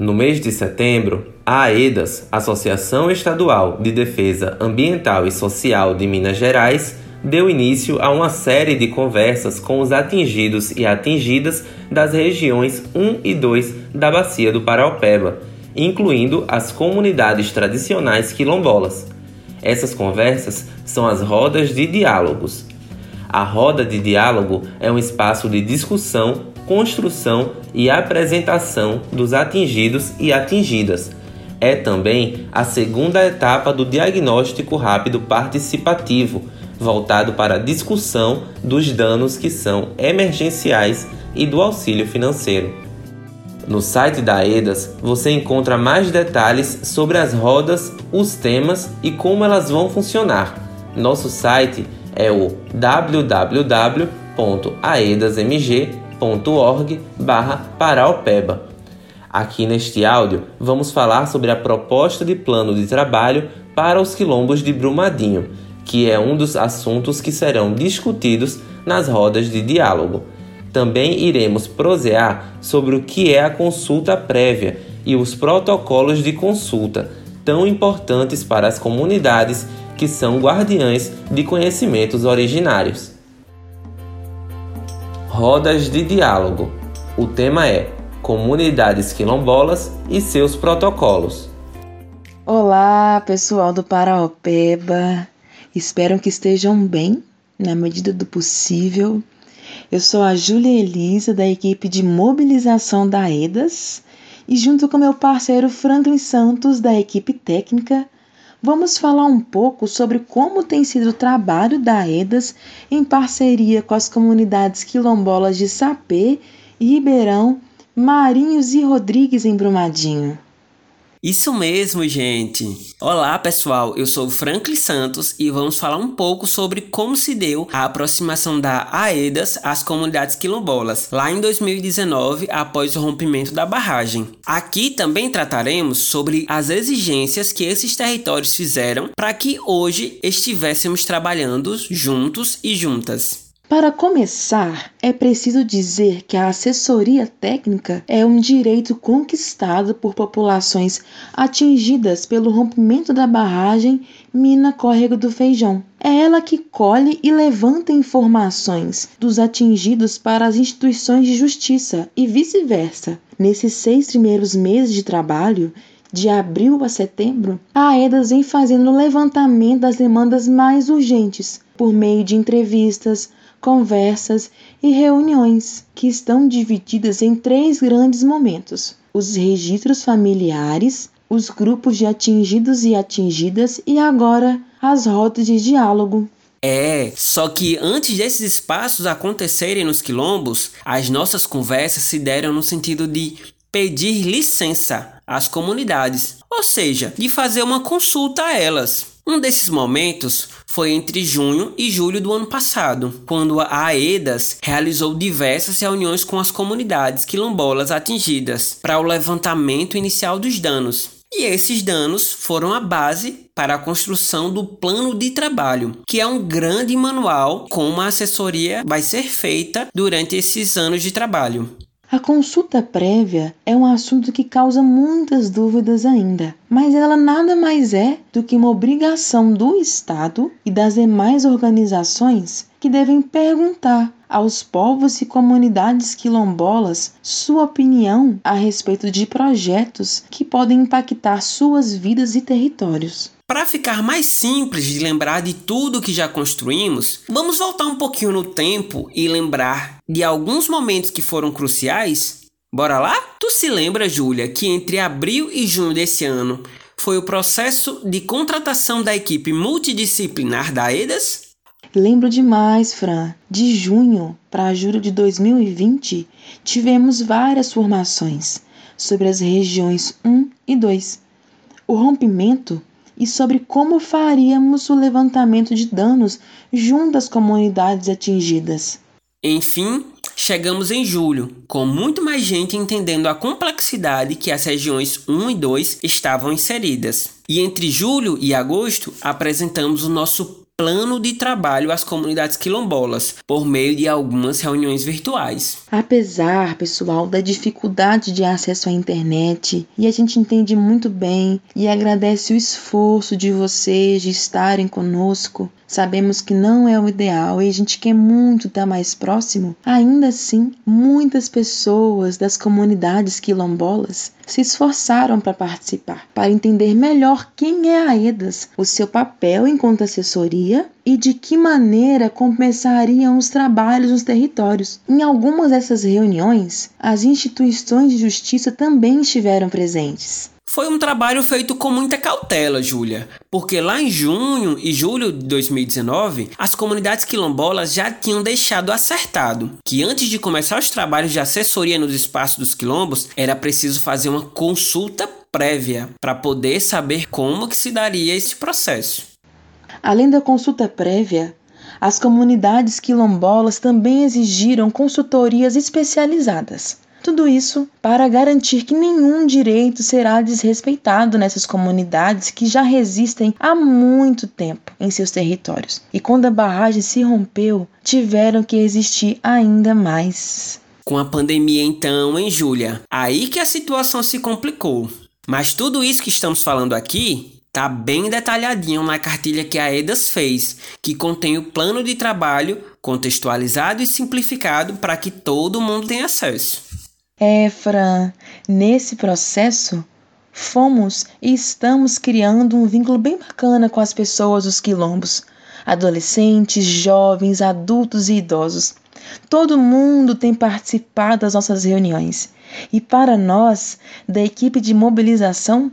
No mês de setembro, a AEDAS, Associação Estadual de Defesa Ambiental e Social de Minas Gerais, deu início a uma série de conversas com os atingidos e atingidas das regiões 1 e 2 da Bacia do Paraupeba, incluindo as comunidades tradicionais quilombolas. Essas conversas são as rodas de diálogos. A roda de diálogo é um espaço de discussão construção e apresentação dos atingidos e atingidas. É também a segunda etapa do diagnóstico rápido participativo, voltado para a discussão dos danos que são emergenciais e do auxílio financeiro. No site da EDAS você encontra mais detalhes sobre as rodas, os temas e como elas vão funcionar. Nosso site é o www.aedasmg.com org paraupeba. Aqui neste áudio vamos falar sobre a proposta de plano de trabalho para os quilombos de Brumadinho, que é um dos assuntos que serão discutidos nas rodas de diálogo. Também iremos prosear sobre o que é a consulta prévia e os protocolos de consulta, tão importantes para as comunidades que são guardiães de conhecimentos originários. Rodas de Diálogo. O tema é Comunidades Quilombolas e seus protocolos. Olá, pessoal do Paraopeba. Espero que estejam bem, na medida do possível. Eu sou a Júlia Elisa, da equipe de mobilização da EDAS, e junto com meu parceiro Franklin Santos, da equipe técnica, vamos falar um pouco sobre como tem sido o trabalho da EDAS em parceria com as comunidades quilombolas de Sapê, Ribeirão, Marinhos e Rodrigues em Brumadinho. Isso mesmo, gente! Olá, pessoal! Eu sou Franklin Santos e vamos falar um pouco sobre como se deu a aproximação da AEDAS às comunidades quilombolas, lá em 2019, após o rompimento da barragem. Aqui também trataremos sobre as exigências que esses territórios fizeram para que hoje estivéssemos trabalhando juntos e juntas. Para começar, é preciso dizer que a assessoria técnica é um direito conquistado por populações atingidas pelo rompimento da barragem Mina Córrego do Feijão. É ela que colhe e levanta informações dos atingidos para as instituições de justiça e vice-versa. Nesses seis primeiros meses de trabalho, de abril a setembro, a AEDAS vem fazendo o levantamento das demandas mais urgentes por meio de entrevistas, conversas e reuniões, que estão divididas em três grandes momentos: os registros familiares, os grupos de atingidos e atingidas e agora as rotas de diálogo. É, só que antes desses espaços acontecerem nos quilombos, as nossas conversas se deram no sentido de pedir licença às comunidades, ou seja, de fazer uma consulta a elas. Um desses momentos foi entre junho e julho do ano passado, quando a AEDAS realizou diversas reuniões com as comunidades quilombolas atingidas para o levantamento inicial dos danos. E esses danos foram a base para a construção do plano de trabalho, que é um grande manual como a assessoria vai ser feita durante esses anos de trabalho. A consulta prévia é um assunto que causa muitas dúvidas ainda, mas ela nada mais é do que uma obrigação do Estado e das demais organizações que devem perguntar aos povos e comunidades quilombolas sua opinião a respeito de projetos que podem impactar suas vidas e territórios. Para ficar mais simples de lembrar de tudo que já construímos, vamos voltar um pouquinho no tempo e lembrar de alguns momentos que foram cruciais? Bora lá? Tu se lembra, Júlia, que entre abril e junho desse ano foi o processo de contratação da equipe multidisciplinar da EDAS? Lembro demais, Fran. De junho para julho de 2020, tivemos várias formações sobre as regiões 1 e 2. O rompimento e sobre como faríamos o levantamento de danos junto às comunidades atingidas. Enfim, chegamos em julho, com muito mais gente entendendo a complexidade que as regiões 1 e 2 estavam inseridas. E entre julho e agosto apresentamos o nosso plano de trabalho às comunidades quilombolas, por meio de algumas reuniões virtuais. Apesar, pessoal, da dificuldade de acesso à internet, e a gente entende muito bem e agradece o esforço de vocês de estarem conosco, Sabemos que não é o ideal e a gente quer muito estar mais próximo. Ainda assim, muitas pessoas das comunidades quilombolas se esforçaram para participar, para entender melhor quem é a EDAS, o seu papel enquanto assessoria e de que maneira começariam os trabalhos nos territórios. Em algumas dessas reuniões, as instituições de justiça também estiveram presentes. Foi um trabalho feito com muita cautela, Júlia, porque lá em junho e julho de 2019, as comunidades quilombolas já tinham deixado acertado que antes de começar os trabalhos de assessoria nos espaços dos quilombos, era preciso fazer uma consulta prévia para poder saber como que se daria esse processo. Além da consulta prévia, as comunidades quilombolas também exigiram consultorias especializadas tudo isso para garantir que nenhum direito será desrespeitado nessas comunidades que já resistem há muito tempo em seus territórios. E quando a barragem se rompeu, tiveram que existir ainda mais. Com a pandemia, então, em Júlia, aí que a situação se complicou. Mas tudo isso que estamos falando aqui tá bem detalhadinho na cartilha que a EDAS fez, que contém o plano de trabalho contextualizado e simplificado para que todo mundo tenha acesso. Fran, nesse processo, fomos e estamos criando um vínculo bem bacana com as pessoas dos quilombos, adolescentes, jovens, adultos e idosos. Todo mundo tem participado das nossas reuniões. E para nós, da equipe de mobilização,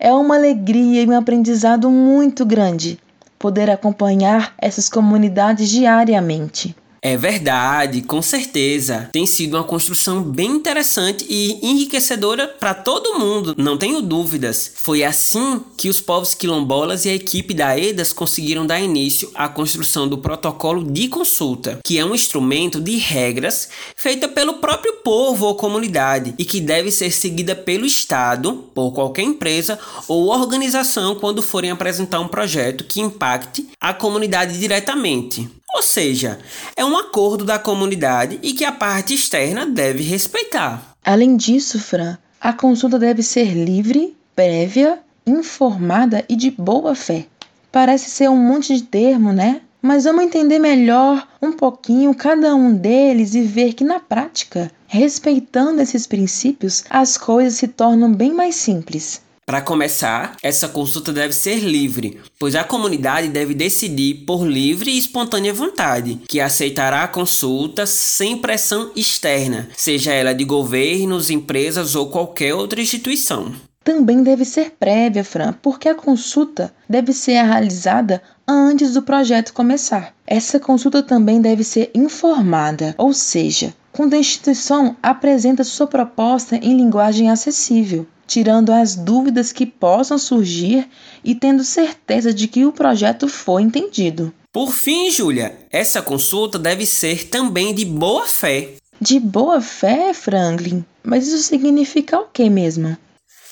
é uma alegria e um aprendizado muito grande poder acompanhar essas comunidades diariamente. É verdade, com certeza. Tem sido uma construção bem interessante e enriquecedora para todo mundo, não tenho dúvidas. Foi assim que os povos quilombolas e a equipe da EDAS conseguiram dar início à construção do protocolo de consulta, que é um instrumento de regras feita pelo próprio povo ou comunidade e que deve ser seguida pelo Estado, por qualquer empresa ou organização quando forem apresentar um projeto que impacte a comunidade diretamente. Ou seja, é um acordo da comunidade e que a parte externa deve respeitar. Além disso, Fran, a consulta deve ser livre, prévia, informada e de boa fé. Parece ser um monte de termo, né? Mas vamos entender melhor um pouquinho cada um deles e ver que na prática, respeitando esses princípios, as coisas se tornam bem mais simples. Para começar, essa consulta deve ser livre, pois a comunidade deve decidir por livre e espontânea vontade, que aceitará a consulta sem pressão externa, seja ela de governos, empresas ou qualquer outra instituição. Também deve ser prévia, Fran, porque a consulta deve ser realizada antes do projeto começar. Essa consulta também deve ser informada, ou seja, quando a instituição apresenta sua proposta em linguagem acessível tirando as dúvidas que possam surgir e tendo certeza de que o projeto foi entendido. Por fim, Júlia, essa consulta deve ser também de boa fé. De boa fé, Franklin? Mas isso significa o que mesmo?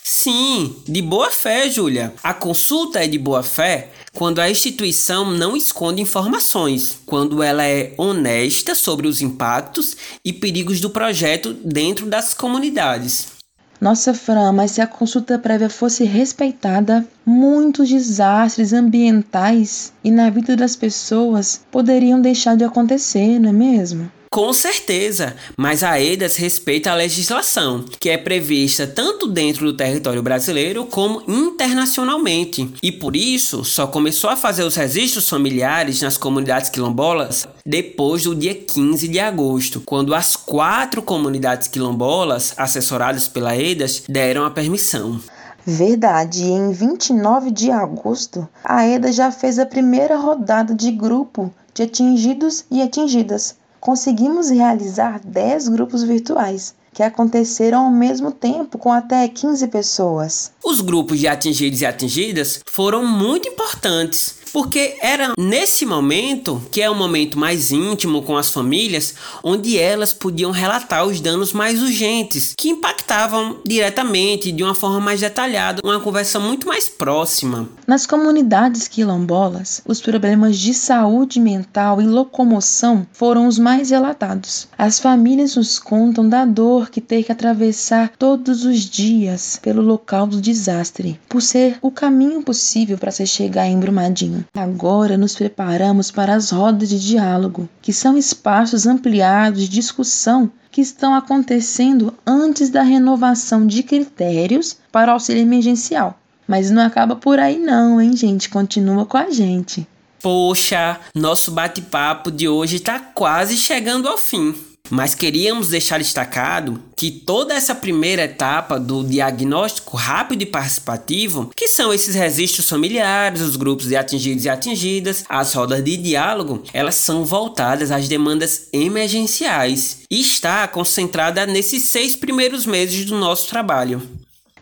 Sim, de boa fé, Júlia. A consulta é de boa fé quando a instituição não esconde informações, quando ela é honesta sobre os impactos e perigos do projeto dentro das comunidades. Nossa, Fran, mas se a consulta prévia fosse respeitada, muitos desastres ambientais e na vida das pessoas poderiam deixar de acontecer, não é mesmo? Com certeza, mas a EDAS respeita a legislação, que é prevista tanto dentro do território brasileiro como internacionalmente, e por isso só começou a fazer os registros familiares nas comunidades quilombolas depois do dia 15 de agosto, quando as quatro comunidades quilombolas assessoradas pela EDAS deram a permissão. Verdade, em 29 de agosto, a EDA já fez a primeira rodada de grupo de atingidos e atingidas conseguimos realizar 10 grupos virtuais, que aconteceram ao mesmo tempo com até 15 pessoas. Os grupos de atingidos e atingidas foram muito importantes, porque era nesse momento, que é o momento mais íntimo com as famílias, onde elas podiam relatar os danos mais urgentes, que impactavam diretamente, de uma forma mais detalhada, uma conversa muito mais próxima. Nas comunidades quilombolas, os problemas de saúde mental e locomoção foram os mais relatados. As famílias nos contam da dor que tem que atravessar todos os dias pelo local do desastre, por ser o caminho possível para se chegar em Brumadinho. Agora nos preparamos para as rodas de diálogo, que são espaços ampliados de discussão que estão acontecendo antes da renovação de critérios para auxílio emergencial. Mas não acaba por aí não, hein, gente? Continua com a gente. Poxa, nosso bate-papo de hoje está quase chegando ao fim. Mas queríamos deixar destacado que toda essa primeira etapa do diagnóstico rápido e participativo, que são esses registros familiares, os grupos de atingidos e atingidas, as rodas de diálogo, elas são voltadas às demandas emergenciais e está concentrada nesses seis primeiros meses do nosso trabalho.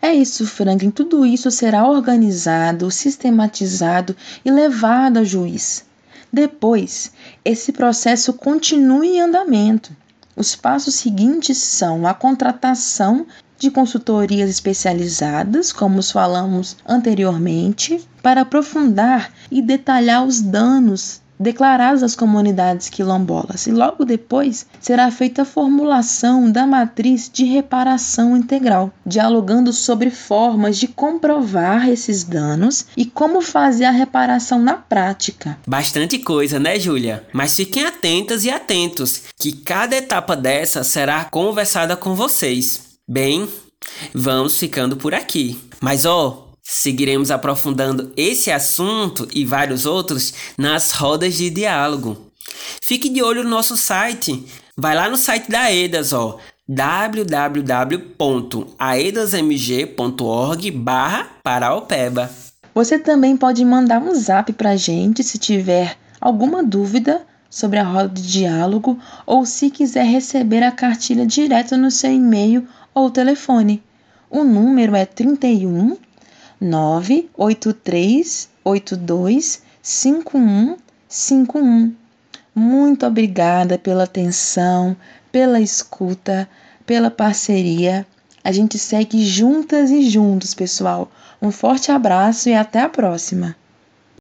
É isso, Franklin. Tudo isso será organizado, sistematizado e levado ao juiz. Depois, esse processo continua em andamento. Os passos seguintes são a contratação de consultorias especializadas, como falamos anteriormente, para aprofundar e detalhar os danos declarados às comunidades quilombolas, e logo depois será feita a formulação da matriz de reparação integral, dialogando sobre formas de comprovar esses danos e como fazer a reparação na prática. Bastante coisa, né, Júlia? Mas fiquem atentas e atentos, que cada etapa dessa será conversada com vocês. Bem, vamos ficando por aqui. Mas ó, Seguiremos aprofundando esse assunto e vários outros nas rodas de diálogo. Fique de olho no nosso site. Vai lá no site da EDAS, ó, www.aedasmg.org barra Paraopeba. Você também pode mandar um zap para gente se tiver alguma dúvida sobre a roda de diálogo ou se quiser receber a cartilha direto no seu e-mail ou telefone. O número é 31 983825151. Muito obrigada pela atenção, pela escuta, pela parceria. A gente segue juntas e juntos, pessoal. Um forte abraço e até a próxima.